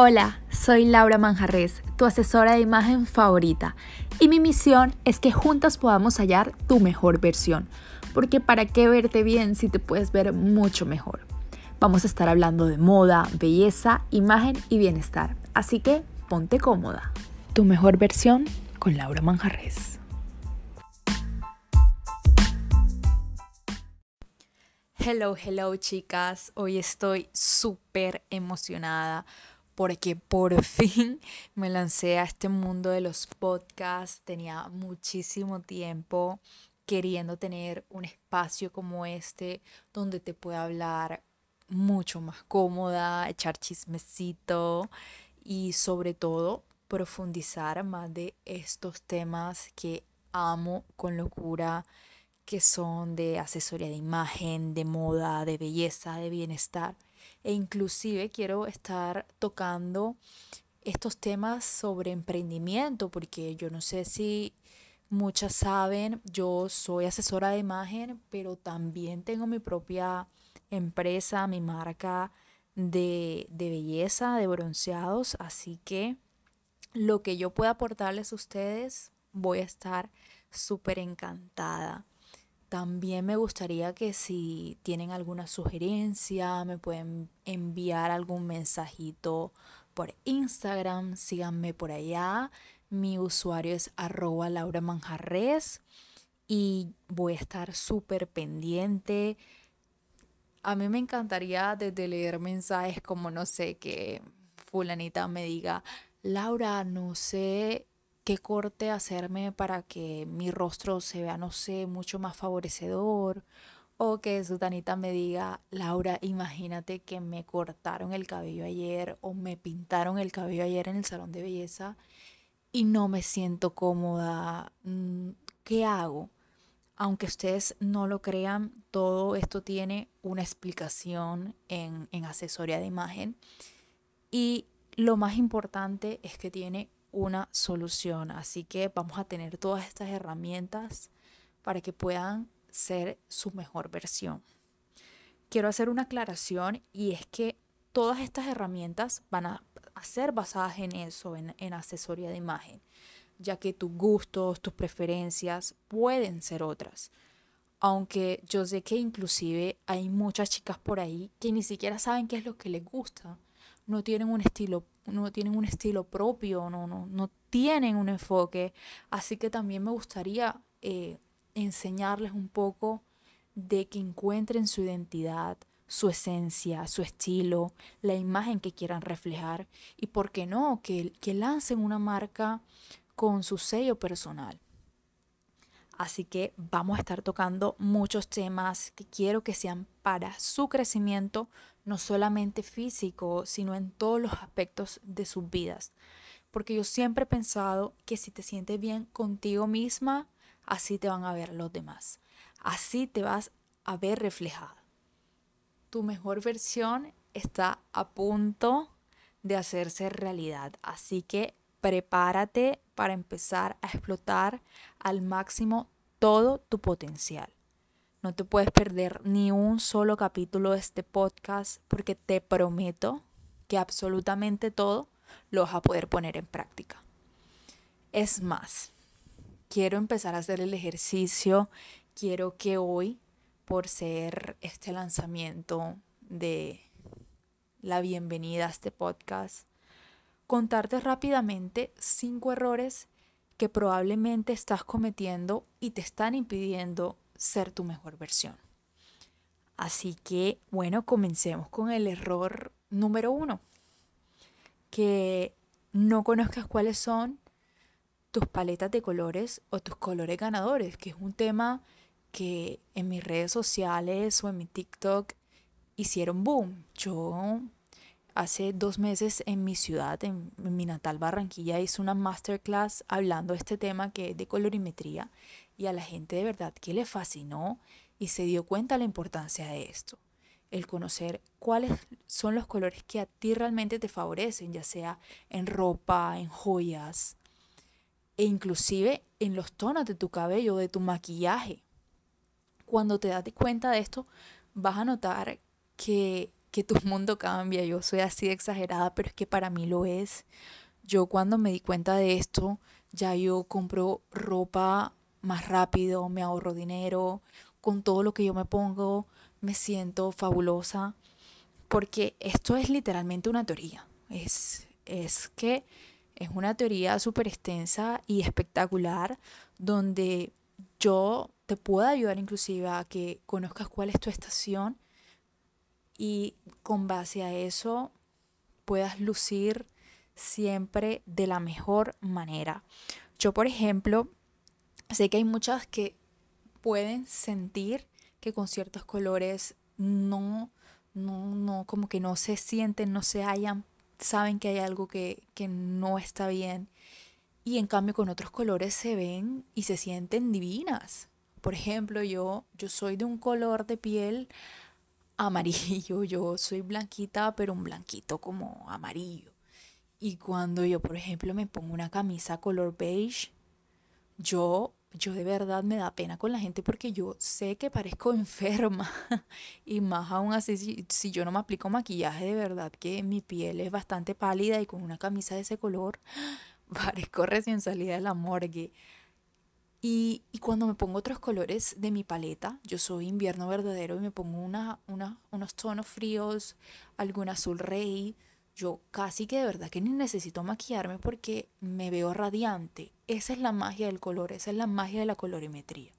Hola, soy Laura Manjarres, tu asesora de imagen favorita, y mi misión es que juntas podamos hallar tu mejor versión, porque para qué verte bien si te puedes ver mucho mejor. Vamos a estar hablando de moda, belleza, imagen y bienestar, así que ponte cómoda. Tu mejor versión con Laura Manjarres. Hello, hello chicas, hoy estoy súper emocionada porque por fin me lancé a este mundo de los podcasts. Tenía muchísimo tiempo queriendo tener un espacio como este donde te pueda hablar mucho más cómoda, echar chismecito y sobre todo profundizar más de estos temas que amo con locura, que son de asesoría de imagen, de moda, de belleza, de bienestar e inclusive quiero estar tocando estos temas sobre emprendimiento porque yo no sé si muchas saben, yo soy asesora de imagen, pero también tengo mi propia empresa, mi marca de, de belleza, de bronceados, así que lo que yo pueda aportarles a ustedes, voy a estar súper encantada. También me gustaría que si tienen alguna sugerencia, me pueden enviar algún mensajito por Instagram, síganme por allá. Mi usuario es arroba Laura Manjarres y voy a estar súper pendiente. A mí me encantaría desde leer mensajes como, no sé, que fulanita me diga, Laura, no sé qué corte hacerme para que mi rostro se vea, no sé, mucho más favorecedor. O que Sutanita me diga, Laura, imagínate que me cortaron el cabello ayer o me pintaron el cabello ayer en el salón de belleza y no me siento cómoda. Mm, ¿Qué hago? Aunque ustedes no lo crean, todo esto tiene una explicación en, en asesoría de imagen. Y lo más importante es que tiene una solución. Así que vamos a tener todas estas herramientas para que puedan ser su mejor versión. Quiero hacer una aclaración y es que todas estas herramientas van a, ser basadas en eso, en, en asesoría de imagen, ya que tus gustos, tus preferencias pueden ser otras. Aunque yo sé que inclusive hay muchas chicas por ahí que ni siquiera saben qué es lo que les gusta no tienen un estilo, no tienen un estilo propio, no, no, no tienen un enfoque. Así que también me gustaría eh, enseñarles un poco de que encuentren su identidad, su esencia, su estilo, la imagen que quieran reflejar y, ¿por qué no?, que, que lancen una marca con su sello personal. Así que vamos a estar tocando muchos temas que quiero que sean para su crecimiento, no solamente físico, sino en todos los aspectos de sus vidas. Porque yo siempre he pensado que si te sientes bien contigo misma, así te van a ver los demás. Así te vas a ver reflejada. Tu mejor versión está a punto de hacerse realidad. Así que prepárate para empezar a explotar al máximo todo tu potencial. No te puedes perder ni un solo capítulo de este podcast porque te prometo que absolutamente todo lo vas a poder poner en práctica. Es más, quiero empezar a hacer el ejercicio, quiero que hoy, por ser este lanzamiento de la bienvenida a este podcast, contarte rápidamente cinco errores que probablemente estás cometiendo y te están impidiendo ser tu mejor versión. Así que, bueno, comencemos con el error número uno. Que no conozcas cuáles son tus paletas de colores o tus colores ganadores, que es un tema que en mis redes sociales o en mi TikTok hicieron boom. Yo hace dos meses en mi ciudad, en, mi natal Barranquilla, hice una masterclass hablando de este tema que es de colorimetría y a la gente de verdad que le fascinó y se dio cuenta la importancia de esto. El conocer cuáles son los colores que a ti realmente te favorecen, ya sea en ropa, en joyas e inclusive en los tonos de tu cabello, de tu maquillaje. Cuando te das cuenta de esto, vas a notar que que tu mundo cambia, yo soy así exagerada, pero es que para mí lo es. Yo cuando me di cuenta de esto, ya yo compro ropa más rápido, me ahorro dinero, con todo lo que yo me pongo me siento fabulosa, porque esto es literalmente una teoría. Es, es que es una teoría súper extensa y espectacular donde yo te puedo ayudar inclusive a que conozcas cuál es tu estación y con base a eso puedas lucir siempre de la mejor manera. Yo, por ejemplo, sé que hay muchas que pueden sentir que con ciertos colores no, no, no, como que no se sienten, no se hallan, saben que hay algo que, que no está bien. Y en cambio con otros colores se ven y se sienten divinas. Por ejemplo, yo, yo soy de un color de piel amarillo, yo soy blanquita, pero un blanquito como amarillo. Y cuando yo, por ejemplo, me pongo una camisa color beige, yo yo de verdad me da pena con la gente porque yo sé que parezco enferma y más aún así si, yo no me aplico maquillaje de verdad que mi piel es bastante pálida y con una camisa de ese color parezco recién salida de la morgue. Y, y, cuando me pongo otros colores de mi paleta, yo soy invierno verdadero y me pongo una, una, unos tonos fríos, algún azul rey, yo casi que de verdad que ni necesito maquillarme porque me veo radiante. Esa es la magia del color, esa es la magia de la colorimetría.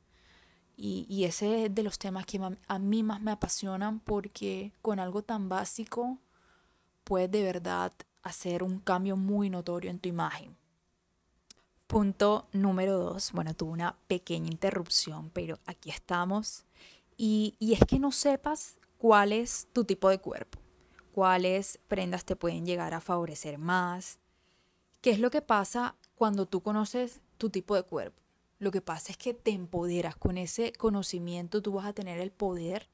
Y, y ese es de los temas que a mí más me apasionan porque con algo tan básico puedes de verdad hacer un cambio muy notorio en tu imagen. Punto número dos. Bueno, tuve una pequeña interrupción, pero aquí estamos. Y, y es que no sepas cuál es tu tipo de cuerpo cuáles prendas te pueden llegar a favorecer más. ¿Qué es lo que pasa cuando tú conoces tu tipo de cuerpo? Lo que pasa es que te empoderas. Con ese conocimiento tú vas a tener el poder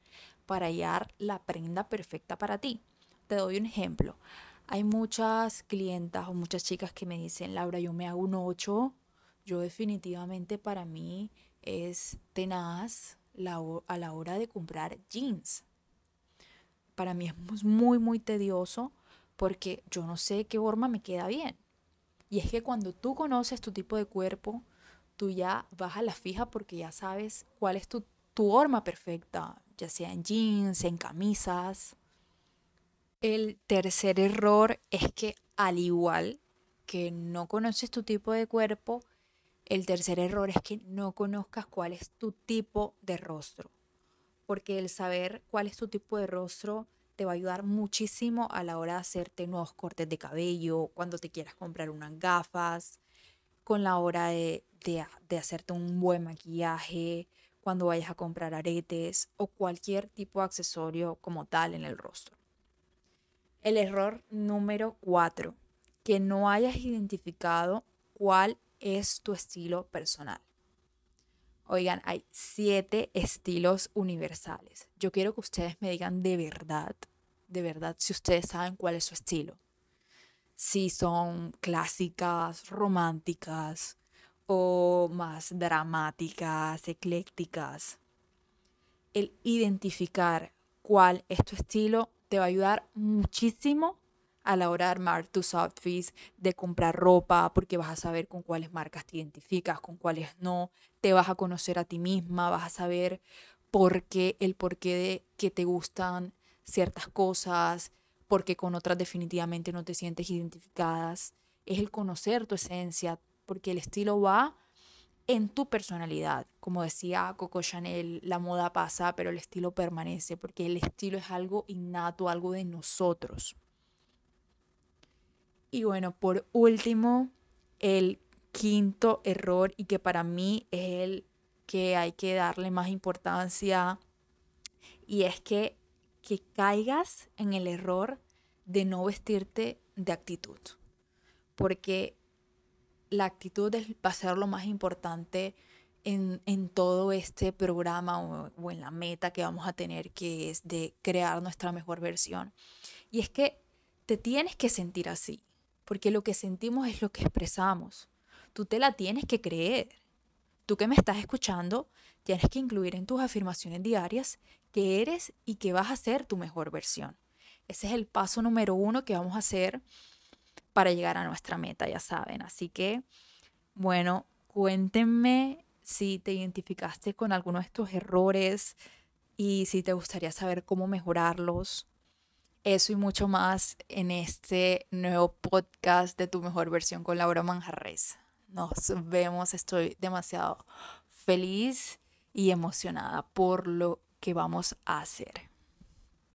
para hallar la prenda perfecta para ti. Te doy un ejemplo. Hay muchas clientas o muchas chicas que me dicen, Laura, yo me hago un 8. Yo definitivamente para mí es tenaz a la hora de comprar jeans para mí es muy, muy tedioso porque yo no sé qué forma me queda bien. Y es que cuando tú conoces tu tipo de cuerpo, tú ya vas a la fija porque ya sabes cuál es tu, tu forma perfecta, ya sea en jeans, en camisas. El tercer error es que al igual que no conoces tu tipo de cuerpo, el tercer error es que no conozcas cuál es tu tipo de rostro porque el saber cuál es tu tipo de rostro te va a ayudar muchísimo a la hora de hacerte nuevos cortes de cabello, cuando te quieras comprar unas gafas, con la hora de, de, hacerte un buen maquillaje, cuando vayas a comprar aretes o cualquier tipo de accesorio como tal en el rostro. El error número cuatro, que no hayas identificado cuál es tu estilo personal. Oigan, hay siete estilos universales. Yo quiero que ustedes me digan de verdad, de verdad, si ustedes saben cuál es su estilo. Si son clásicas, románticas o más dramáticas, eclécticas. El identificar cuál es tu estilo te va a ayudar muchísimo a la hora de armar tus outfits, de comprar ropa, porque vas a saber con cuáles marcas te identificas, con cuáles no, te vas a conocer a ti misma, vas a saber por qué, el porqué de que te gustan ciertas cosas, porque con otras definitivamente no te sientes identificadas. Es el conocer tu esencia, porque el estilo va en tu personalidad. Como decía Coco Chanel, la moda pasa, pero el estilo permanece, porque el estilo es algo innato, algo de nosotros. Y bueno, por último, el quinto error y que para mí es el que hay que darle más importancia y es que, que caigas en el error de no vestirte de actitud. Porque la actitud va a ser lo más importante en, en todo este programa o, o en la meta que vamos a tener, que es de crear nuestra mejor versión. Y es que te tienes que sentir así porque lo que sentimos es lo que expresamos. Tú te la tienes que creer. Tú que me estás escuchando, tienes que incluir en tus afirmaciones diarias que eres y que vas a ser tu mejor versión. Ese es el paso número uno que vamos a hacer para llegar a nuestra meta, ya saben. Así que, bueno, cuéntenme si te identificaste con alguno de estos errores y si te gustaría saber cómo mejorarlos. Eso y mucho más en este nuevo podcast de Tu Mejor Versión con Laura Manjarres. Nos vemos, estoy demasiado feliz y emocionada por lo que vamos a hacer.